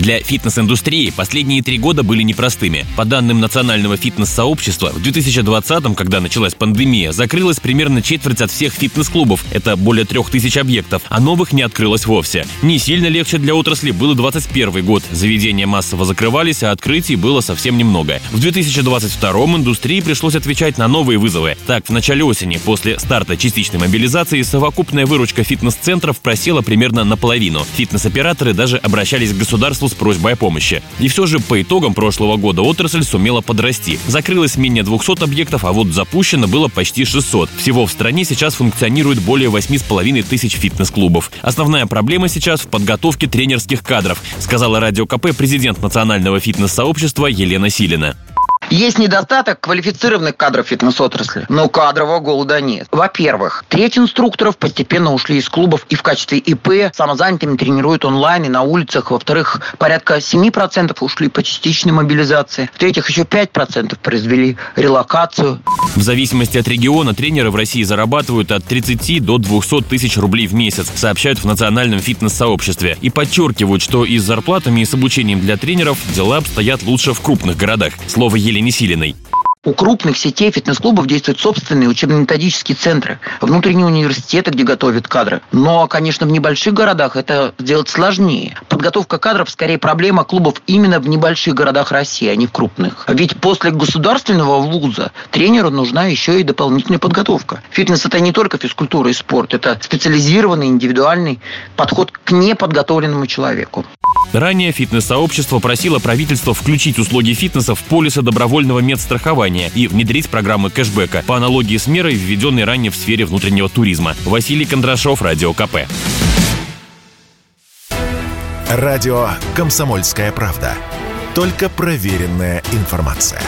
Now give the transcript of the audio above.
Для фитнес-индустрии последние три года были непростыми. По данным национального фитнес-сообщества, в 2020-м, когда началась пандемия, закрылась примерно четверть от всех фитнес-клубов. Это более трех тысяч объектов, а новых не открылось вовсе. Не сильно легче для отрасли был 21 год. Заведения массово закрывались, а открытий было совсем немного. В 2022-м индустрии пришлось отвечать на новые вызовы. Так, в начале осени, после старта частичной мобилизации, совокупная выручка фитнес-центров просела примерно наполовину. Фитнес-операторы даже обращались к государству с просьбой о помощи. И все же по итогам прошлого года отрасль сумела подрасти. Закрылось менее 200 объектов, а вот запущено было почти 600. Всего в стране сейчас функционирует более 8,5 тысяч фитнес-клубов. Основная проблема сейчас в подготовке тренерских кадров, сказала Радио КП президент Национального фитнес-сообщества Елена Силина. Есть недостаток квалифицированных кадров фитнес-отрасли, но кадрового голода нет. Во-первых, треть инструкторов постепенно ушли из клубов и в качестве ИП самозанятыми тренируют онлайн и на улицах. Во-вторых, порядка 7% ушли по частичной мобилизации. В-третьих, еще 5% произвели релокацию. В зависимости от региона тренеры в России зарабатывают от 30 до 200 тысяч рублей в месяц, сообщают в национальном фитнес-сообществе. И подчеркивают, что и с зарплатами, и с обучением для тренеров дела обстоят лучше в крупных городах. Слово Елене Силиной. У крупных сетей фитнес-клубов действуют собственные учебно-методические центры, внутренние университеты, где готовят кадры. Но, конечно, в небольших городах это сделать сложнее. Подготовка кадров скорее проблема клубов именно в небольших городах России, а не в крупных. Ведь после государственного вуза тренеру нужна еще и дополнительная подготовка. Фитнес это не только физкультура и спорт, это специализированный индивидуальный подход к неподготовленному человеку. Ранее фитнес-сообщество просило правительство включить услуги фитнеса в полисы добровольного медстрахования и внедрить программы кэшбэка по аналогии с мерой, введенной ранее в сфере внутреннего туризма. Василий Кондрашов, Радио КП. Радио «Комсомольская правда». Только проверенная информация.